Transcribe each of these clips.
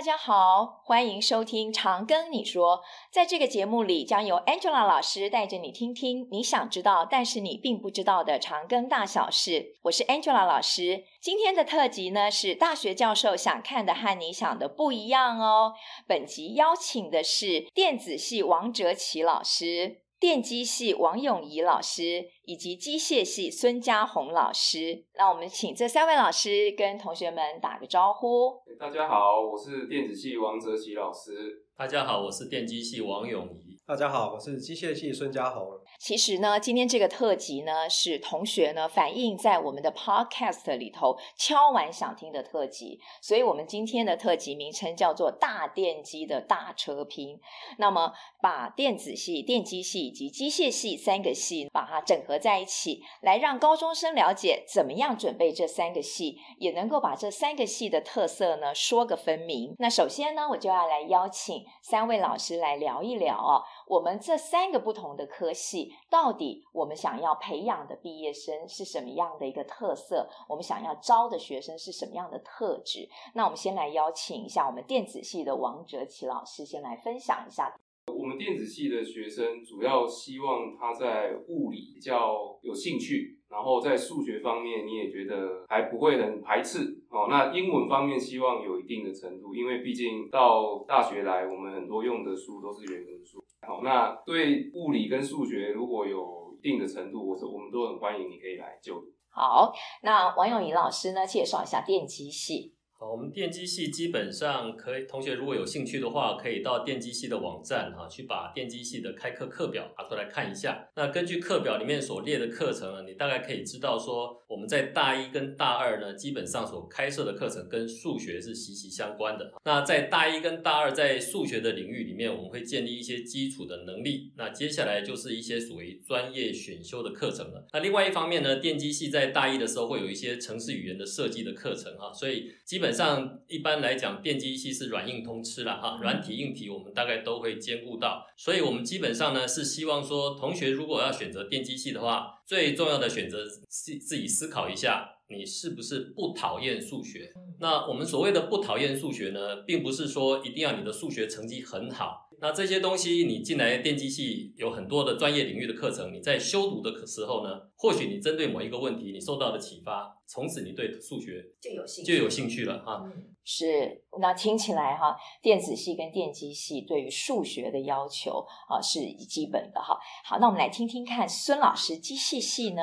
大家好，欢迎收听《长庚你说》。在这个节目里，将由 Angela 老师带着你听听你想知道，但是你并不知道的长庚大小事。我是 Angela 老师。今天的特辑呢，是大学教授想看的和你想的不一样哦。本集邀请的是电子系王哲奇老师。电机系王永仪老师以及机械系孙家宏老师，那我们请这三位老师跟同学们打个招呼。大家好，我是电子系王哲奇老师。大家好，我是电机系王永仪。大家好，我是机械系孙家宏。其实呢，今天这个特辑呢，是同学呢反映在我们的 podcast 里头敲完想听的特辑，所以我们今天的特辑名称叫做“大电机的大车拼”。那么，把电子系、电机系以及机械系三个系把它整合在一起，来让高中生了解怎么样准备这三个系，也能够把这三个系的特色呢说个分明。那首先呢，我就要来邀请三位老师来聊一聊哦。我们这三个不同的科系，到底我们想要培养的毕业生是什么样的一个特色？我们想要招的学生是什么样的特质？那我们先来邀请一下我们电子系的王哲奇老师，先来分享一下。我们电子系的学生主要希望他在物理比较有兴趣。然后在数学方面，你也觉得还不会很排斥哦。那英文方面，希望有一定的程度，因为毕竟到大学来，我们很多用的书都是原文书。好，那对物理跟数学如果有一定的程度，我说我们都很欢迎，你可以来就读。好，那王永怡老师呢，介绍一下电机系。好，我们电机系基本上可以，同学如果有兴趣的话，可以到电机系的网站哈，去把电机系的开课课表拿出来看一下。那根据课表里面所列的课程呢，你大概可以知道说，我们在大一跟大二呢，基本上所开设的课程跟数学是息息相关的。那在大一跟大二，在数学的领域里面，我们会建立一些基础的能力。那接下来就是一些属于专业选修的课程了。那另外一方面呢，电机系在大一的时候会有一些程式语言的设计的课程哈，所以基本。上一般来讲，电机系是软硬通吃了哈，软体硬体我们大概都会兼顾到，所以我们基本上呢是希望说，同学如果要选择电机系的话，最重要的选择是自己思考一下，你是不是不讨厌数学？那我们所谓的不讨厌数学呢，并不是说一定要你的数学成绩很好。那这些东西，你进来电机系有很多的专业领域的课程，你在修读的时候呢，或许你针对某一个问题，你受到的启发，从此你对数学就有兴趣，就有兴趣了哈。是，那听起来哈，电子系跟电机系对于数学的要求啊是基本的哈。好，那我们来听听看孙老师机械系呢？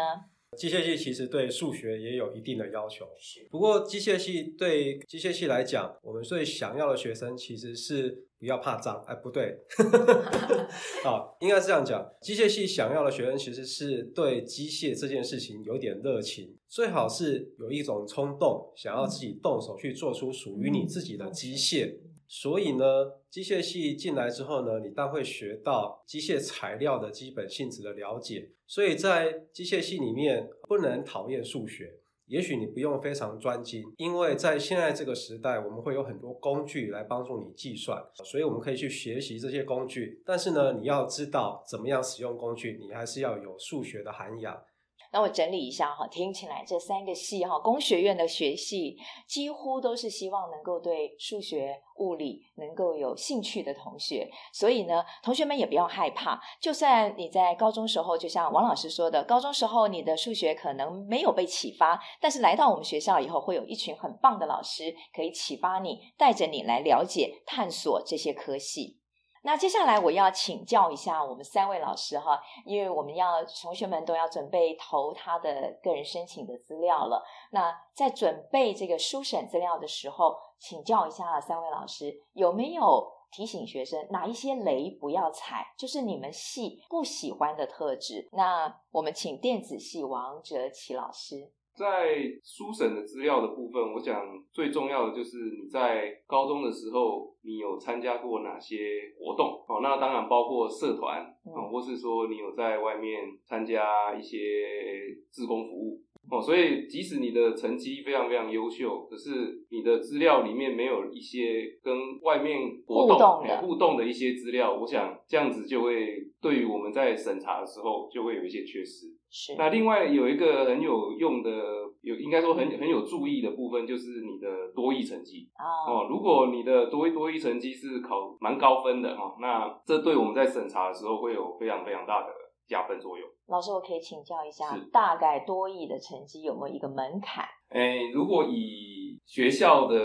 机械系其实对数学也有一定的要求，不过机械系对机械系来讲，我们最想要的学生其实是。不要怕脏，哎，不对，好，应该是这样讲。机械系想要的学生其实是对机械这件事情有点热情，最好是有一种冲动，想要自己动手去做出属于你自己的机械。所以呢，机械系进来之后呢，你当会学到机械材料的基本性质的了解。所以在机械系里面，不能讨厌数学。也许你不用非常专精，因为在现在这个时代，我们会有很多工具来帮助你计算，所以我们可以去学习这些工具。但是呢，你要知道怎么样使用工具，你还是要有数学的涵养。那我整理一下哈，听起来这三个系哈，工学院的学系几乎都是希望能够对数学、物理能够有兴趣的同学。所以呢，同学们也不要害怕，就算你在高中时候，就像王老师说的，高中时候你的数学可能没有被启发，但是来到我们学校以后，会有一群很棒的老师可以启发你，带着你来了解、探索这些科系。那接下来我要请教一下我们三位老师哈，因为我们要同学们都要准备投他的个人申请的资料了。那在准备这个书审资料的时候，请教一下三位老师，有没有提醒学生哪一些雷不要踩，就是你们系不喜欢的特质？那我们请电子系王哲奇老师。在书审的资料的部分，我想最重要的就是你在高中的时候，你有参加过哪些活动？哦，那当然包括社团啊，或是说你有在外面参加一些志工服务。哦，所以即使你的成绩非常非常优秀，可是你的资料里面没有一些跟外面活动互动的互动的一些资料，我想这样子就会对于我们在审查的时候就会有一些缺失。是。那另外有一个很有用的，有应该说很很有注意的部分，就是你的多益成绩哦，哦。如果你的多益多益成绩是考蛮高分的哈，那这对我们在审查的时候会有非常非常大的加分作用。老师，我可以请教一下，大概多艺的成绩有没有一个门槛？诶，如果以学校的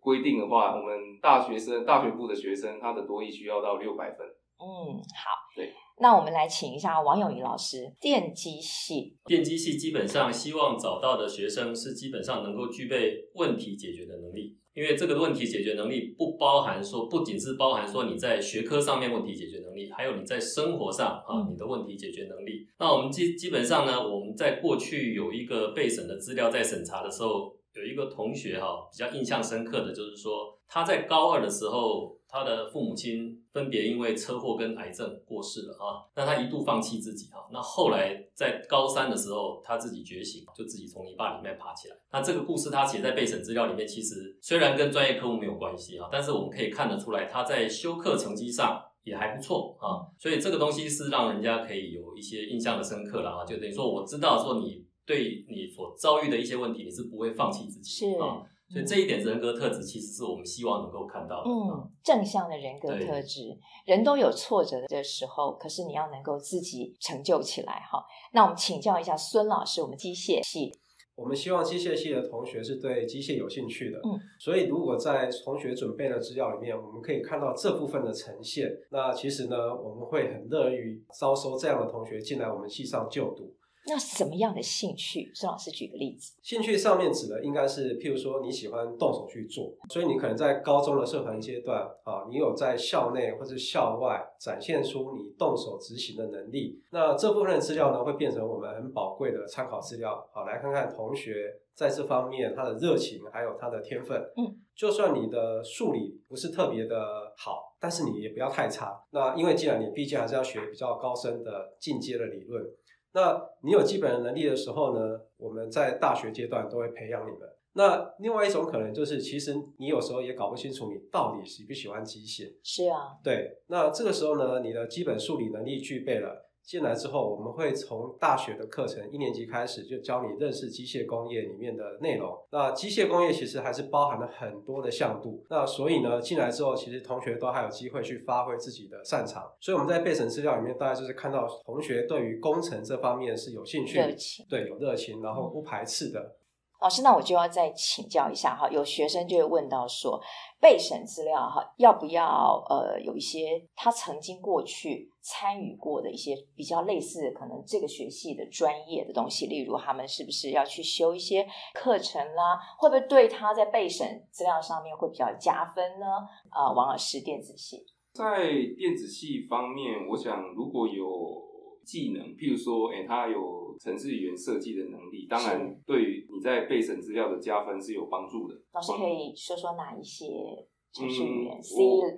规定的话，我们大学生、大学部的学生，他的多艺需要到六百分。嗯，好。对。那我们来请一下王永仪老师，电机系。电机系基本上希望找到的学生是基本上能够具备问题解决的能力。因为这个问题解决能力不包含说，不仅是包含说你在学科上面问题解决能力，还有你在生活上啊你的问题解决能力。那我们基基本上呢，我们在过去有一个备审的资料在审查的时候，有一个同学哈比较印象深刻的就是说他在高二的时候。他的父母亲分别因为车祸跟癌症过世了啊，那他一度放弃自己啊，那后来在高三的时候，他自己觉醒，就自己从泥巴里面爬起来。那这个故事他写在备审资料里面，其实虽然跟专业科目没有关系啊，但是我们可以看得出来，他在修课成绩上也还不错啊，所以这个东西是让人家可以有一些印象的深刻了啊，就等于说我知道说你对你所遭遇的一些问题，你是不会放弃自己啊。所以这一点人格特质，其实是我们希望能够看到的。嗯，正向的人格特质，人都有挫折的时候，可是你要能够自己成就起来哈。那我们请教一下孙老师，我们机械系，我们希望机械系的同学是对机械有兴趣的。嗯，所以如果在同学准备的资料里面，我们可以看到这部分的呈现，那其实呢，我们会很乐于招收这样的同学进来我们系上就读。那什么样的兴趣？孙老师举个例子。兴趣上面指的应该是，譬如说你喜欢动手去做，所以你可能在高中的社团阶段啊，你有在校内或者校外展现出你动手执行的能力。那这部分的资料呢，会变成我们很宝贵的参考资料。好，来看看同学在这方面他的热情，还有他的天分。嗯，就算你的数理不是特别的好，但是你也不要太差。那因为既然你毕竟还是要学比较高深的进阶的理论。那你有基本的能力的时候呢，我们在大学阶段都会培养你们。那另外一种可能就是，其实你有时候也搞不清楚你到底喜不喜欢机械。是啊，对。那这个时候呢，你的基本数理能力具备了。进来之后，我们会从大学的课程一年级开始就教你认识机械工业里面的内容。那机械工业其实还是包含了很多的向度。那所以呢，进来之后，其实同学都还有机会去发挥自己的擅长。所以我们在备审资料里面，大概就是看到同学对于工程这方面是有兴趣、对，有热情，然后不排斥的。老师，那我就要再请教一下哈，有学生就会问到说，备审资料哈，要不要呃有一些他曾经过去参与过的一些比较类似可能这个学系的专业的东西，例如他们是不是要去修一些课程啦？会不会对他在备审资料上面会比较加分呢？啊、呃，王老师，电子系在电子系方面，我想如果有。技能，譬如说，哎、他有程式语言设计的能力，当然对于你在备审资料的加分是有帮助的。老师可以说说哪一些程式语言？嗯、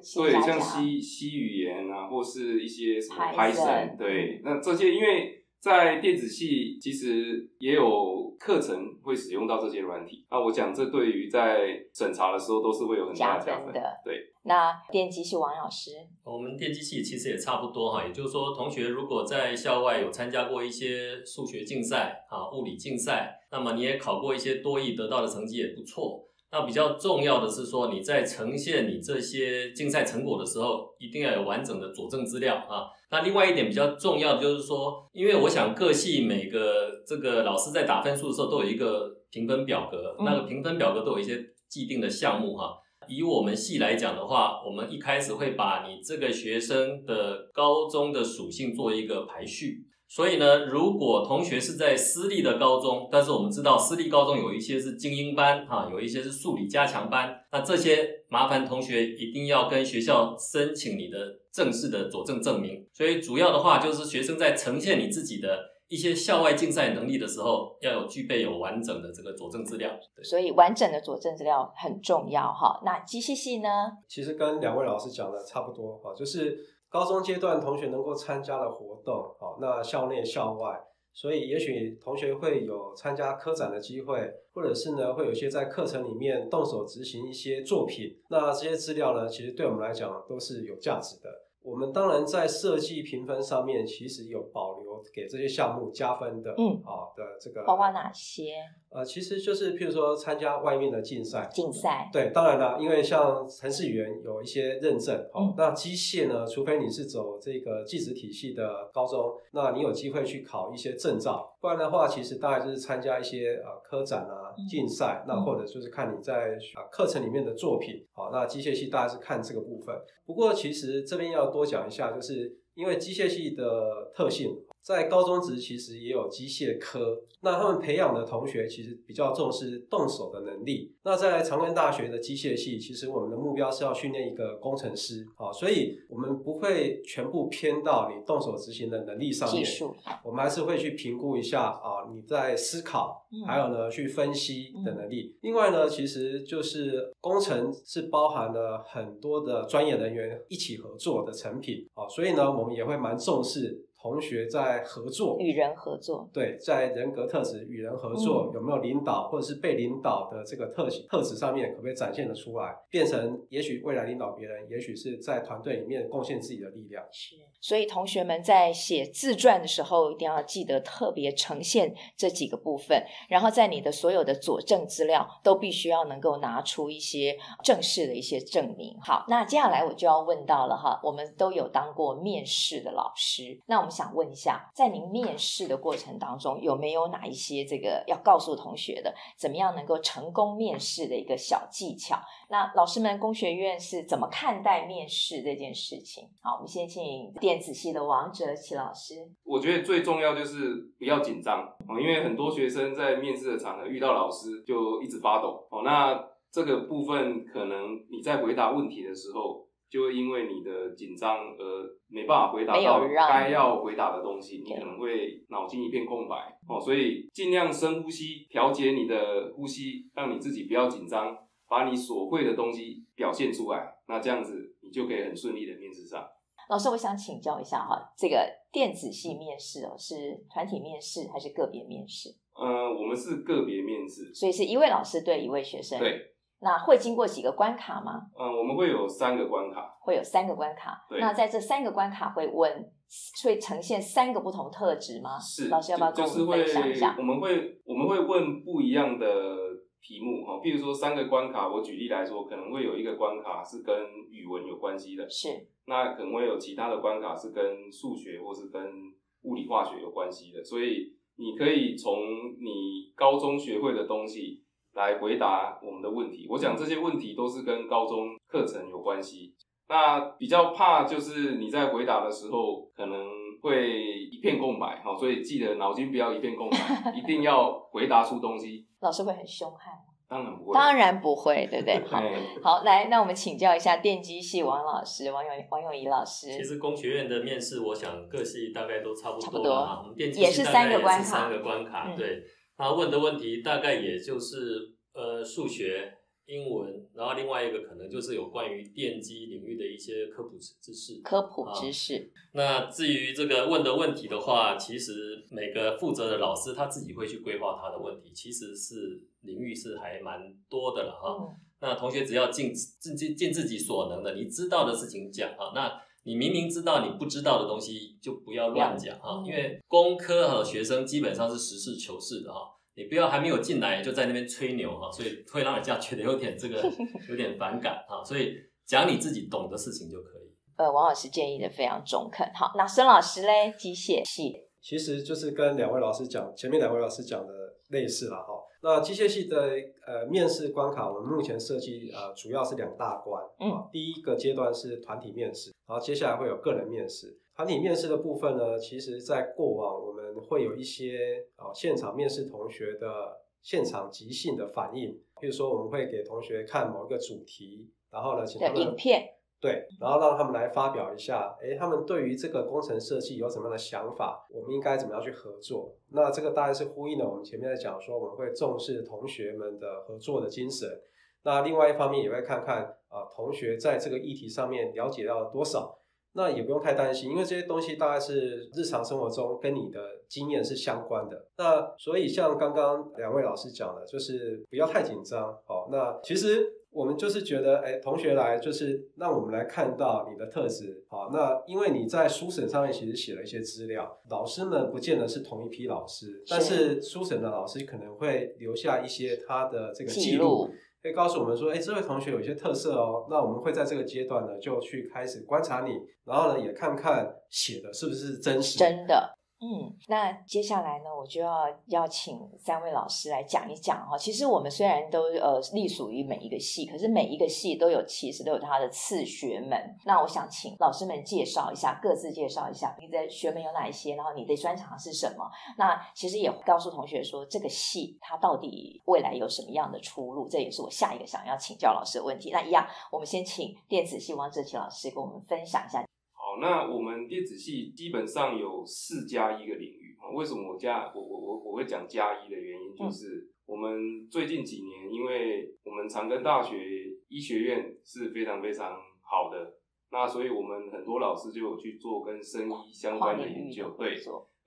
C, 对，像 C C 语言啊，或是一些什么 Python，对，那这些因为在电子系其实也有课程会使用到这些软体，那我讲这对于在审查的时候都是会有很大的加分，的，对。那电机系王老师，我们电机系其实也差不多哈，也就是说，同学如果在校外有参加过一些数学竞赛啊、物理竞赛，那么你也考过一些多益，得到的成绩也不错。那比较重要的是说，你在呈现你这些竞赛成果的时候，一定要有完整的佐证资料啊。那另外一点比较重要的就是说，因为我想各系每个这个老师在打分数的时候都有一个评分表格，那个评分表格都有一些既定的项目哈。以我们系来讲的话，我们一开始会把你这个学生的高中的属性做一个排序。所以呢，如果同学是在私立的高中，但是我们知道私立高中有一些是精英班哈，有一些是数理加强班，那这些麻烦同学一定要跟学校申请你的正式的佐证证明。所以主要的话就是学生在呈现你自己的。一些校外竞赛能力的时候，要有具备有完整的这个佐证资料。对，所以完整的佐证资料很重要哈。那机械系呢？其实跟两位老师讲的差不多哈，就是高中阶段同学能够参加的活动，好，那校内校外所以也许同学会有参加科展的机会，或者是呢会有一些在课程里面动手执行一些作品。那这些资料呢，其实对我们来讲都是有价值的。我们当然在设计评分上面，其实有保留给这些项目加分的，嗯，好的这个，包括哪些？呃，其实就是譬如说参加外面的竞赛，竞赛，对，当然了，因为像城市语言有一些认证，哦、嗯，那机械呢，除非你是走这个技职体系的高中，那你有机会去考一些证照，不然的话，其实大概就是参加一些呃科展啊、竞赛，嗯、那或者就是看你在啊课程里面的作品，好，那机械系大概是看这个部分。不过其实这边要多讲一下，就是因为机械系的特性。在高中职其实也有机械科，那他们培养的同学其实比较重视动手的能力。那在长庚大学的机械系，其实我们的目标是要训练一个工程师，啊，所以我们不会全部偏到你动手执行的能力上面，我们还是会去评估一下啊，你在思考，还有呢去分析的能力。另外呢，其实就是工程是包含了很多的专业人员一起合作的成品，啊，所以呢，我们也会蛮重视。同学在合作，与人合作，对，在人格特质与人合作，嗯、有没有领导或者是被领导的这个特特质上面，可不可以展现得出来，变成也许未来领导别人，也许是在团队里面贡献自己的力量。是，所以同学们在写自传的时候，一定要记得特别呈现这几个部分，然后在你的所有的佐证资料都必须要能够拿出一些正式的一些证明。好，那接下来我就要问到了哈，我们都有当过面试的老师，那我们。我想问一下，在您面试的过程当中，有没有哪一些这个要告诉同学的，怎么样能够成功面试的一个小技巧？那老师们工学院是怎么看待面试这件事情？好，我们先请电子系的王哲奇老师。我觉得最重要就是不要紧张哦，因为很多学生在面试的场合遇到老师就一直发抖哦。那这个部分可能你在回答问题的时候。就会因为你的紧张而没办法回答到该要回答的东西，你可能会脑筋一片空白哦。所以尽量深呼吸，调节你的呼吸，让你自己不要紧张，把你所会的东西表现出来。那这样子你就可以很顺利的面试上。老师，我想请教一下哈，这个电子系面试哦，是团体面试还是个别面试？呃，我们是个别面试，所以是一位老师对一位学生。对。那会经过几个关卡吗？嗯，我们会有三个关卡，会有三个关卡。对，那在这三个关卡会问，会呈现三个不同特质吗？是，老师要不要跟我们分享一下？我们会我们会问不一样的题目哈，比如说三个关卡，我举例来说，可能会有一个关卡是跟语文有关系的，是。那可能会有其他的关卡是跟数学或是跟物理化学有关系的，所以你可以从你高中学会的东西。来回答我们的问题。我想这些问题都是跟高中课程有关系。那比较怕就是你在回答的时候可能会一片空白，好，所以记得脑筋不要一片空白，一定要回答出东西。老师会很凶悍吗？当然不会，当然不会，对不对？好，好，来，那我们请教一下电机系王老师，王永王永仪老师。其实工学院的面试，我想各系大概都差不多，差不多。我们电机系也是三个关卡，三个关卡，对。他问的问题大概也就是呃数学、英文，然后另外一个可能就是有关于电机领域的一些科普知识。科普知识。那至于这个问的问题的话，其实每个负责的老师他自己会去规划他的问题，其实是领域是还蛮多的了哈。嗯、那同学只要尽尽尽尽自己所能的，你知道的事情讲啊，那。你明明知道你不知道的东西，就不要乱讲哈，因为工科和学生基本上是实事求是的哈，你不要还没有进来就在那边吹牛哈，所以会让人家觉得有点这个 有点反感哈，所以讲你自己懂的事情就可以。呃，王老师建议的非常中肯。好，那孙老师嘞，机械系其实就是跟两位老师讲，前面两位老师讲的类似了哈。那机械系的呃面试关卡，我们目前设计呃主要是两大关第一个阶段是团体面试，然后接下来会有个人面试。团体面试的部分呢，其实在过往我们会有一些啊现场面试同学的现场即兴的反应，比如说我们会给同学看某一个主题，然后呢请他们影片。对，然后让他们来发表一下，诶，他们对于这个工程设计有什么样的想法？我们应该怎么样去合作？那这个大概是呼应了我们前面在讲说，我们会重视同学们的合作的精神。那另外一方面也会看看啊，同学在这个议题上面了解到多少。那也不用太担心，因为这些东西大概是日常生活中跟你的经验是相关的。那所以像刚刚两位老师讲的，就是不要太紧张。好，那其实我们就是觉得，哎，同学来就是让我们来看到你的特质。好，那因为你在书审上面其实写了一些资料，老师们不见得是同一批老师，但是书审的老师可能会留下一些他的这个记录。可以告诉我们说，哎，这位同学有一些特色哦。那我们会在这个阶段呢，就去开始观察你，然后呢，也看看写的是不是真实。真的。嗯，那接下来呢，我就要邀请三位老师来讲一讲哈。其实我们虽然都呃隶属于每一个系，可是每一个系都有其实都有它的次学门。那我想请老师们介绍一下，各自介绍一下你的学门有哪一些，然后你的专长是什么。那其实也告诉同学说，这个系它到底未来有什么样的出路，这也是我下一个想要请教老师的问题。那一样，我们先请电子系王哲奇老师跟我们分享一下。那我们电子系基本上有四加一个领域啊。为什么我加我我我我会讲加一的原因，就是我们最近几年，因为我们长庚大学医学院是非常非常好的，那所以我们很多老师就有去做跟生医相关的研究，对，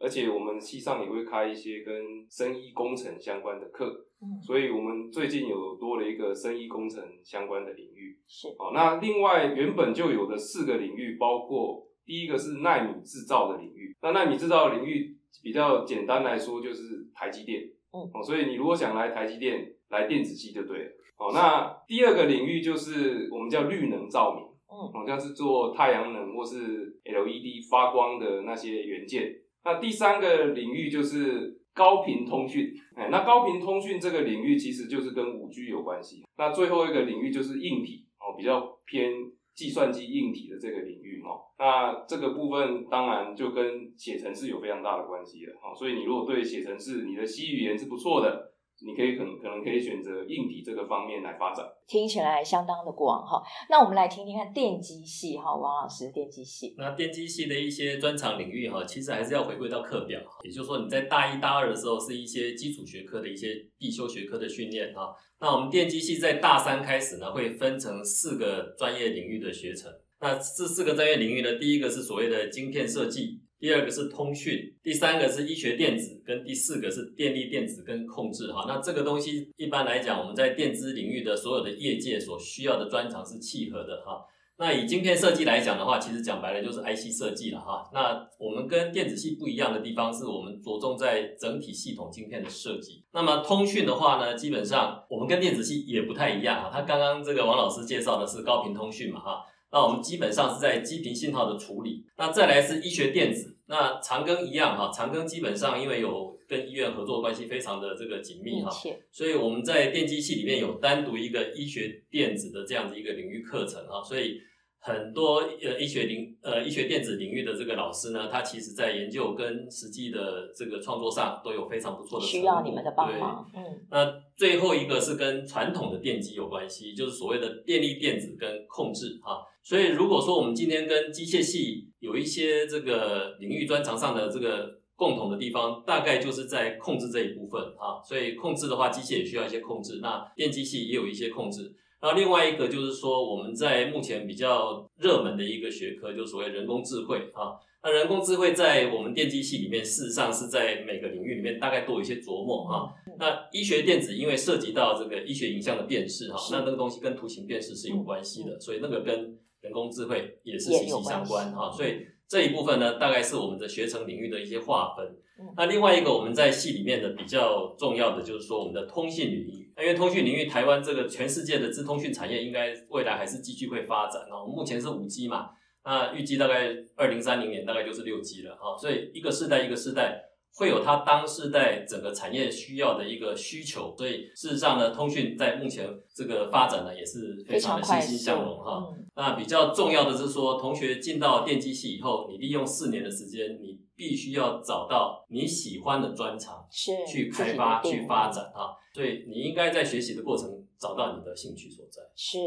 而且我们系上也会开一些跟生医工程相关的课。所以，我们最近有多了一个生医工程相关的领域。是。好，那另外原本就有的四个领域，包括第一个是奈米制造的领域。那奈米制造的领域比较简单来说，就是台积电。嗯。哦，所以你如果想来台积电，来电子系就对了。哦，那第二个领域就是我们叫绿能照明。嗯。好像是做太阳能或是 LED 发光的那些元件。那第三个领域就是。高频通讯，哎，那高频通讯这个领域其实就是跟五 G 有关系。那最后一个领域就是硬体哦，比较偏计算机硬体的这个领域哦。那这个部分当然就跟写程式有非常大的关系了哦。所以你如果对写程式，你的 C 语言是不错的。你可以可能可能可以选择硬体这个方面来发展，听起来相当的广哈。那我们来听听看电机系哈，王老师电机系。那电机系的一些专长领域哈，其实还是要回归到课表，也就是说你在大一大二的时候是一些基础学科的一些必修学科的训练哈。那我们电机系在大三开始呢，会分成四个专业领域的学程。那这四个专业领域呢，第一个是所谓的晶片设计。第二个是通讯，第三个是医学电子，跟第四个是电力电子跟控制哈。那这个东西一般来讲，我们在电子领域的所有的业界所需要的专长是契合的哈。那以晶片设计来讲的话，其实讲白了就是 IC 设计了哈。那我们跟电子系不一样的地方是我们着重在整体系统晶片的设计。那么通讯的话呢，基本上我们跟电子系也不太一样哈。他刚刚这个王老师介绍的是高频通讯嘛哈。那我们基本上是在基频信号的处理，那再来是医学电子，那长庚一样哈，长庚基本上因为有跟医院合作关系非常的这个紧密哈，所以我们在电机系里面有单独一个医学电子的这样子一个领域课程啊，所以很多呃医学领呃医学电子领域的这个老师呢，他其实在研究跟实际的这个创作上都有非常不错的需要你们的帮忙，嗯，那最后一个是跟传统的电机有关系，就是所谓的电力电子跟控制哈。所以，如果说我们今天跟机械系有一些这个领域专长上的这个共同的地方，大概就是在控制这一部分啊。所以控制的话，机械也需要一些控制，那电机系也有一些控制。那另外一个就是说，我们在目前比较热门的一个学科，就所谓人工智慧啊。那人工智慧在我们电机系里面，事实上是在每个领域里面大概都有一些琢磨哈。那医学电子因为涉及到这个医学影像的辨识哈，那那个东西跟图形辨识是有关系的，所以那个跟人工智慧也是息息相关哈，所以这一部分呢，大概是我们的学程领域的一些划分。那另外一个我们在系里面的比较重要的就是说我们的通信领域，因为通讯领域台湾这个全世界的资通讯产业应该未来还是继续会发展哦。目前是五 G 嘛，那预计大概二零三零年大概就是六 G 了哈，所以一个世代一个世代。会有它当时代整个产业需要的一个需求，所以事实上呢，通讯在目前这个发展呢也是非常的欣欣向荣哈。嗯、那比较重要的是说，同学进到电机系以后，你利用四年的时间，你必须要找到你喜欢的专长，是去开发去发展哈。所以你应该在学习的过程找到你的兴趣所在。是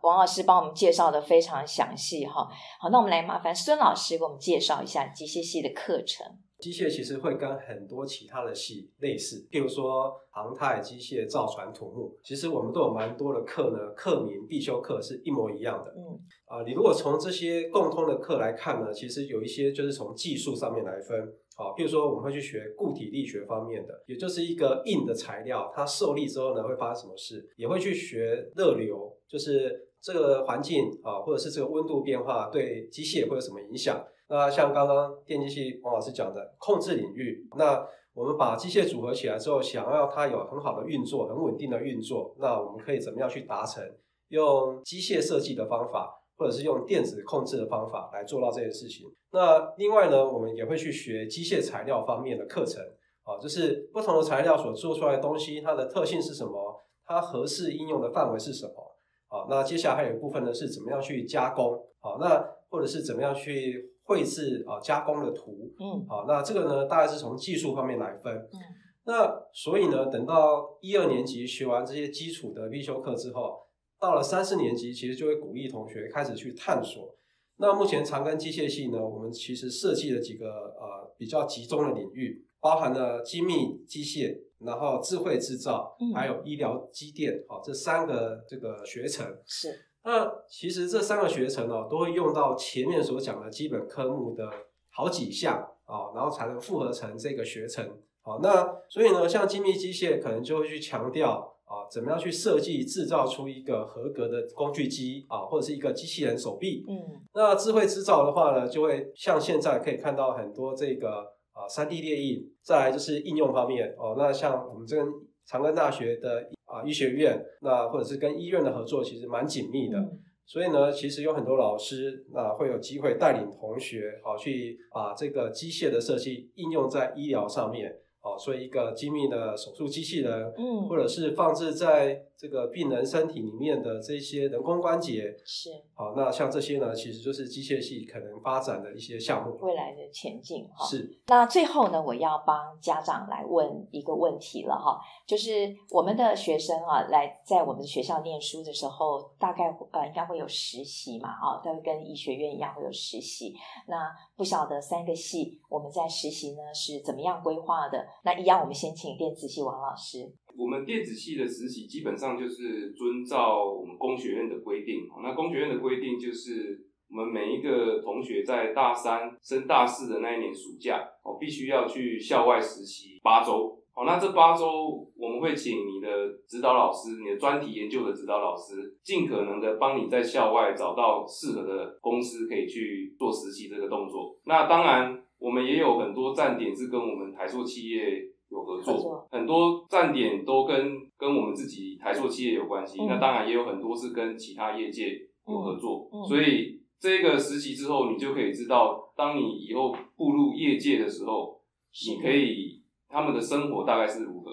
王老师帮我们介绍的非常详细哈。好，那我们来麻烦孙老师给我们介绍一下机械系的课程。机械其实会跟很多其他的系类似，譬如说航太、机械、造船、土木，其实我们都有蛮多的课呢，课名必修课是一模一样的。嗯，啊，你如果从这些共通的课来看呢，其实有一些就是从技术上面来分。好，譬如说我们会去学固体力学方面的，也就是一个硬的材料，它受力之后呢会发生什么事，也会去学热流，就是这个环境啊，或者是这个温度变化对机械会有什么影响。那像刚刚电机系王老师讲的控制领域，那我们把机械组合起来之后，想要它有很好的运作、很稳定的运作，那我们可以怎么样去达成？用机械设计的方法，或者是用电子控制的方法来做到这件事情。那另外呢，我们也会去学机械材料方面的课程，啊，就是不同的材料所做出来的东西，它的特性是什么？它合适应用的范围是什么？啊，那接下来还有一部分呢，是怎么样去加工？好，那或者是怎么样去绘制啊，加工的图，嗯，好，那这个呢，大概是从技术方面来分，嗯，那所以呢，等到一二年级学完这些基础的必修课之后，到了三四年级，其实就会鼓励同学开始去探索。那目前长庚机械系呢，我们其实设计了几个呃比较集中的领域，包含了精密机械，然后智慧制造，嗯，还有医疗机电，好，这三个这个学程是。那其实这三个学程哦，都会用到前面所讲的基本科目的好几项啊，然后才能复合成这个学程。好，那所以呢，像精密机械可能就会去强调啊，怎么样去设计制造出一个合格的工具机啊，或者是一个机器人手臂。嗯，那智慧制造的话呢，就会像现在可以看到很多这个啊三 D 列印，再来就是应用方面哦。那像我们这个。长庚大学的啊医学院，那或者是跟医院的合作，其实蛮紧密的。嗯、所以呢，其实有很多老师啊会有机会带领同学啊去把这个机械的设计应用在医疗上面。哦，所以一个精密的手术机器人，嗯，或者是放置在这个病人身体里面的这些人工关节，是。好，那像这些呢，其实就是机械系可能发展的一些项目，未来的前进哈。是。那最后呢，我要帮家长来问一个问题了哈，就是我们的学生啊，来在我们的学校念书的时候，大概呃应该会有实习嘛，啊，都会跟医学院一样会有实习。那不晓得三个系我们在实习呢是怎么样规划的？那一样，我们先请电子系王老师。我们电子系的实习基本上就是遵照我们工学院的规定。那工学院的规定就是，我们每一个同学在大三升大四的那一年暑假，哦，必须要去校外实习八周。好，那这八周我们会请你的指导老师，你的专题研究的指导老师，尽可能的帮你在校外找到适合的公司，可以去做实习这个动作。那当然。我们也有很多站点是跟我们台塑企业有合作，很多站点都跟跟我们自己台塑企业有关系。嗯、那当然也有很多是跟其他业界有合作。所以这个实习之后，你就可以知道，当你以后步入业界的时候，你可以他们的生活大概是如何。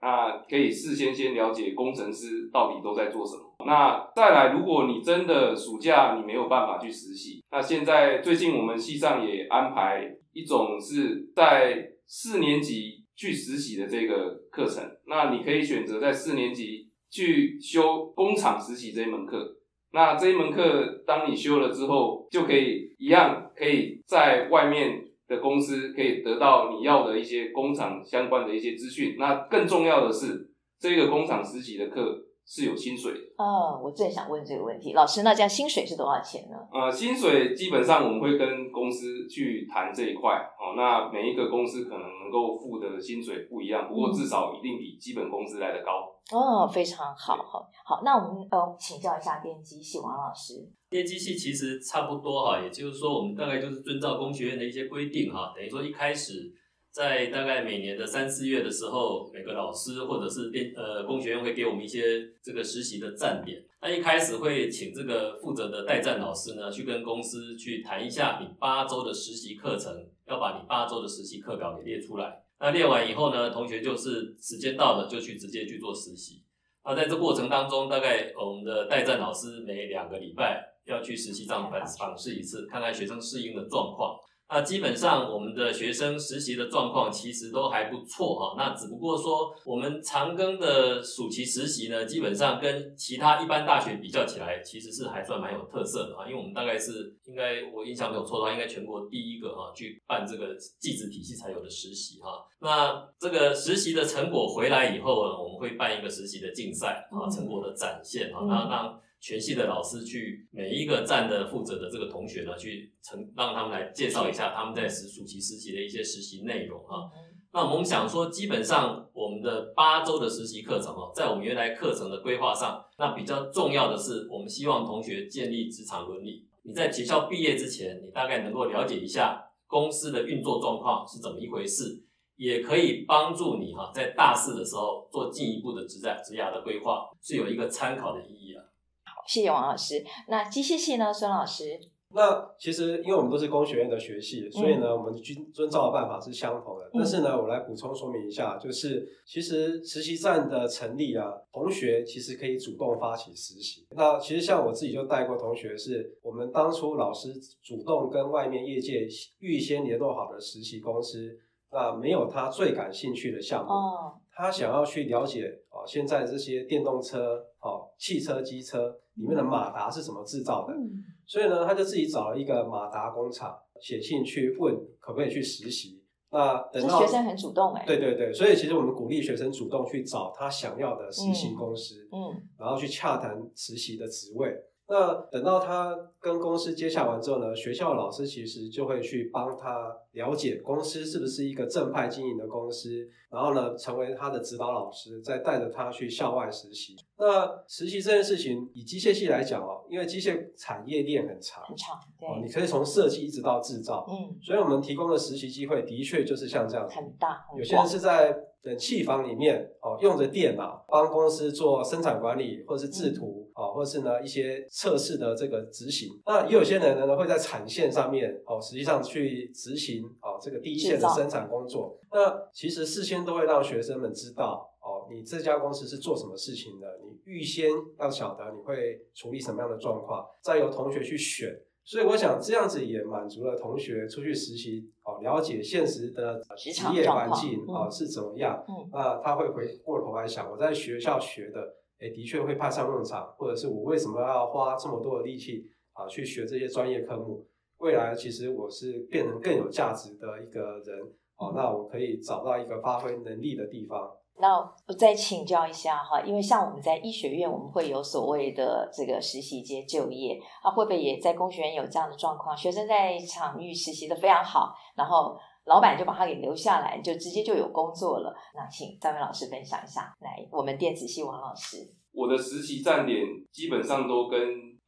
那可以事先先了解工程师到底都在做什么。那再来，如果你真的暑假你没有办法去实习，那现在最近我们系上也安排一种是在四年级去实习的这个课程。那你可以选择在四年级去修工厂实习这一门课。那这一门课当你修了之后，就可以一样可以在外面的公司可以得到你要的一些工厂相关的一些资讯。那更重要的是，这个工厂实习的课。是有薪水的。哦，我正想问这个问题，老师，那这样薪水是多少钱呢？呃，薪水基本上我们会跟公司去谈这一块，哦，那每一个公司可能能够付的薪水不一样，不过至少一定比基本工资来得高。哦，非常好，好，好，那我们呃请教一下电机系王老师。电机系其实差不多哈，也就是说我们大概就是遵照工学院的一些规定哈，等于说一开始。在大概每年的三四月的时候，每个老师或者是电呃工学院会给我们一些这个实习的站点。那一开始会请这个负责的代站老师呢，去跟公司去谈一下你八周的实习课程，要把你八周的实习课表给列出来。那列完以后呢，同学就是时间到了就去直接去做实习。那在这过程当中，大概我们的代站老师每两个礼拜要去实习站访访视一次，看看学生适应的状况。那基本上我们的学生实习的状况其实都还不错哈。那只不过说我们长庚的暑期实习呢，基本上跟其他一般大学比较起来，其实是还算蛮有特色的啊。因为我们大概是应该我印象没有错的话，应该全国第一个哈去办这个技职体系才有的实习哈。那这个实习的成果回来以后呢，我们会办一个实习的竞赛啊，成果的展现啊，那让。全系的老师去每一个站的负责的这个同学呢，去成让他们来介绍一下他们在实暑期实习的一些实习内容啊。那我们想说，基本上我们的八周的实习课程哦，在我们原来课程的规划上，那比较重要的是，我们希望同学建立职场伦理。你在学校毕业之前，你大概能够了解一下公司的运作状况是怎么一回事，也可以帮助你哈，在大四的时候做进一步的职在职涯的规划，是有一个参考的意义啊。谢谢王老师。那机械系呢，孙老师？那其实因为我们都是工学院的学系，所以呢，我们遵遵照的办法是相同的。嗯、但是呢，我来补充说明一下，就是其实实习站的成立啊，同学其实可以主动发起实习。那其实像我自己就带过同学，是我们当初老师主动跟外面业界预先联络好的实习公司，那没有他最感兴趣的项目，哦、他想要去了解哦，现在这些电动车、哦汽车、机车。里面的马达是怎么制造的？嗯、所以呢，他就自己找了一个马达工厂，写信去问可不可以去实习。那等到学生很主动哎，对对对，所以其实我们鼓励学生主动去找他想要的实习公司，嗯，嗯然后去洽谈实习的职位。那等到他跟公司接洽完之后呢，学校的老师其实就会去帮他了解公司是不是一个正派经营的公司，然后呢，成为他的指导老师，再带着他去校外实习。那实习这件事情，以机械系来讲哦，因为机械产业链很长，很长，对，哦，你可以从设计一直到制造，嗯，所以我们提供的实习机会的确就是像这样子，很大，很有些人是在冷气房里面哦，用着电脑帮公司做生产管理，或者是制图。嗯哦，或是呢一些测试的这个执行，那也有些人呢会在产线上面哦，实际上去执行哦这个第一线的生产工作。那其实事先都会让学生们知道哦，你这家公司是做什么事情的，你预先要晓得你会处理什么样的状况，再由同学去选。所以我想这样子也满足了同学出去实习哦，了解现实的职业环境啊是怎么样。嗯，那他会回过头来想，我在学校学的。诶，的确会派上用场，或者是我为什么要花这么多的力气啊去学这些专业科目？未来其实我是变成更有价值的一个人哦，那我可以找到一个发挥能力的地方。那我再请教一下哈，因为像我们在医学院，我们会有所谓的这个实习接就业啊，会不会也在工学院有这样的状况？学生在场域实习的非常好，然后老板就把他给留下来，就直接就有工作了。那请张伟老师分享一下，来，我们电子系王老师。我的实习站点基本上都跟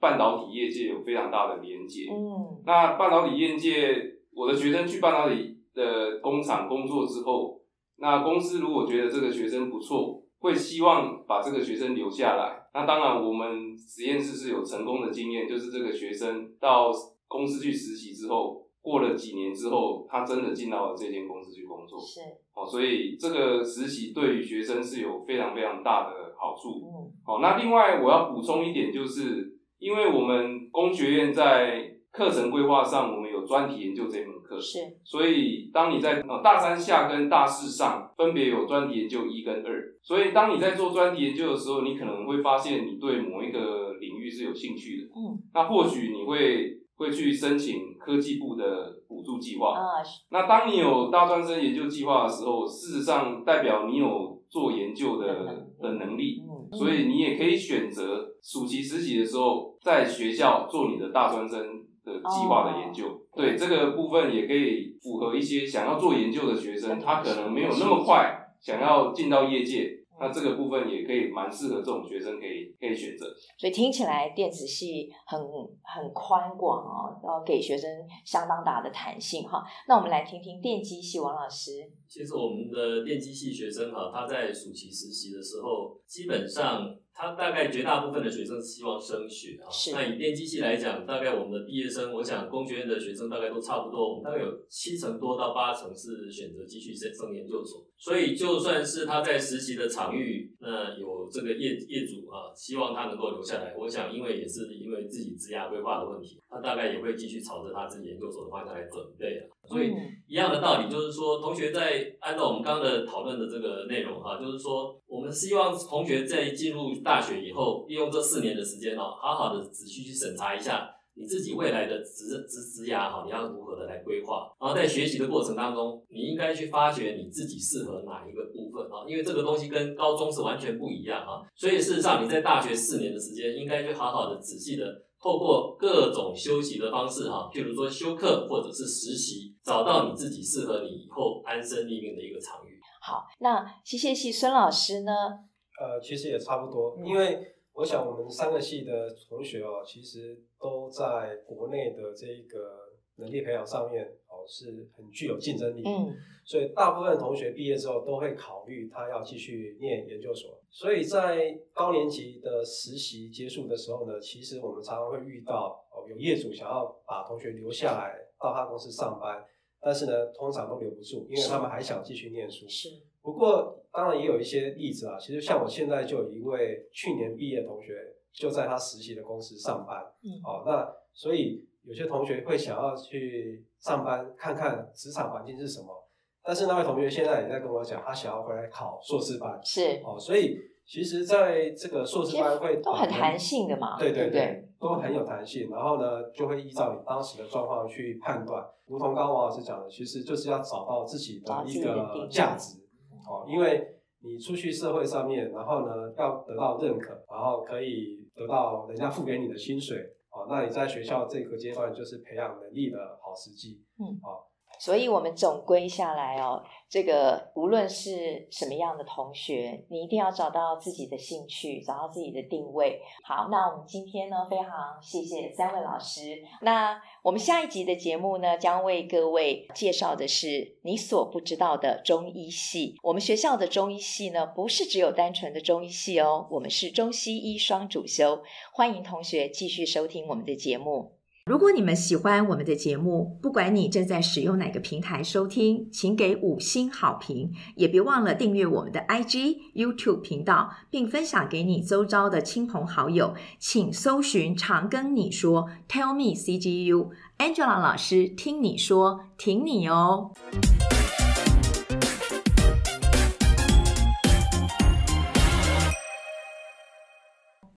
半导体业界有非常大的连接。嗯，那半导体业界，我的学生去半导体的工厂工作之后，那公司如果觉得这个学生不错，会希望把这个学生留下来。那当然，我们实验室是有成功的经验，就是这个学生到公司去实习之后，过了几年之后，他真的进到了这间公司去工作。是，哦，所以这个实习对于学生是有非常非常大的好处。嗯，好，那另外我要补充一点，就是因为我们工学院在课程规划上，我们有专题研究这门课，是，所以当你在大三下跟大四上分别有专题研究一跟二，所以当你在做专题研究的时候，你可能会发现你对某一个领域是有兴趣的。嗯，那或许你会会去申请科技部的补助计划。啊，那当你有大专生研究计划的时候，事实上代表你有做研究的 的能力，所以你也可以选择暑期实习的时候，在学校做你的大专生的计划的研究。对，这个部分也可以符合一些想要做研究的学生，他可能没有那么快想要进到业界。那这个部分也可以蛮适合这种学生可以可以选择，所以听起来电子系很很宽广哦，然后给学生相当大的弹性哈。那我们来听听电机系王老师。其实我们的电机系学生哈，他在暑期实习的时候，基本上。他大概绝大部分的学生希望升学啊。是。那以电机系来讲，大概我们的毕业生，我想工学院的学生大概都差不多，我们大概有七成多到八成是选择继续升升研究所。所以就算是他在实习的场域，那有这个业业主啊，希望他能够留下来，我想因为也是因为自己职涯规划的问题，他大概也会继续朝着他自己研究所的方向来准备啊。所以一样的道理，就是说，同学在按照我们刚刚的讨论的这个内容啊，就是说，我们希望同学在进入大学以后，利用这四年的时间哦，好好的仔细去审查一下你自己未来的职职职涯哈，你要如何的来规划。然后在学习的过程当中，你应该去发掘你自己适合哪一个部分啊，因为这个东西跟高中是完全不一样啊。所以事实上，你在大学四年的时间，应该去好好的仔细的。透过各种修习的方式，哈，譬如说修课或者是实习，找到你自己适合你以后安身立命的一个场域。好，那机械系孙老师呢？呃，其实也差不多，因为我想我们三个系的同学哦，其实都在国内的这个能力培养上面哦，是很具有竞争力。嗯。所以大部分同学毕业之后都会考虑他要继续念研究所。所以在高年级的实习结束的时候呢，其实我们常常会遇到哦，有业主想要把同学留下来到他公司上班，但是呢，通常都留不住，因为他们还想继续念书。是。不过当然也有一些例子啊，其实像我现在就有一位去年毕业的同学，就在他实习的公司上班。嗯。哦，那所以有些同学会想要去上班看看职场环境是什么。但是那位同学现在也在跟我讲，他想要回来考硕士班，是哦，所以其实在这个硕士班会都很弹性的嘛，对对对，对都很有弹性。然后呢，就会依照你当时的状况去判断。如同刚刚王老师讲的，其实就是要找到自己的一个价值哦，因为你出去社会上面，然后呢要得到认可，然后可以得到人家付给你的薪水哦，那你在学校这个阶段就是培养能力的好时机，嗯，好。所以，我们总归下来哦，这个无论是什么样的同学，你一定要找到自己的兴趣，找到自己的定位。好，那我们今天呢，非常谢谢三位老师。那我们下一集的节目呢，将为各位介绍的是你所不知道的中医系。我们学校的中医系呢，不是只有单纯的中医系哦，我们是中西医双主修。欢迎同学继续收听我们的节目。如果你们喜欢我们的节目，不管你正在使用哪个平台收听，请给五星好评，也别忘了订阅我们的 IG、YouTube 频道，并分享给你周遭的亲朋好友。请搜寻“常跟你说 ”，Tell me CGU，Angela 老师听你说，挺你哦。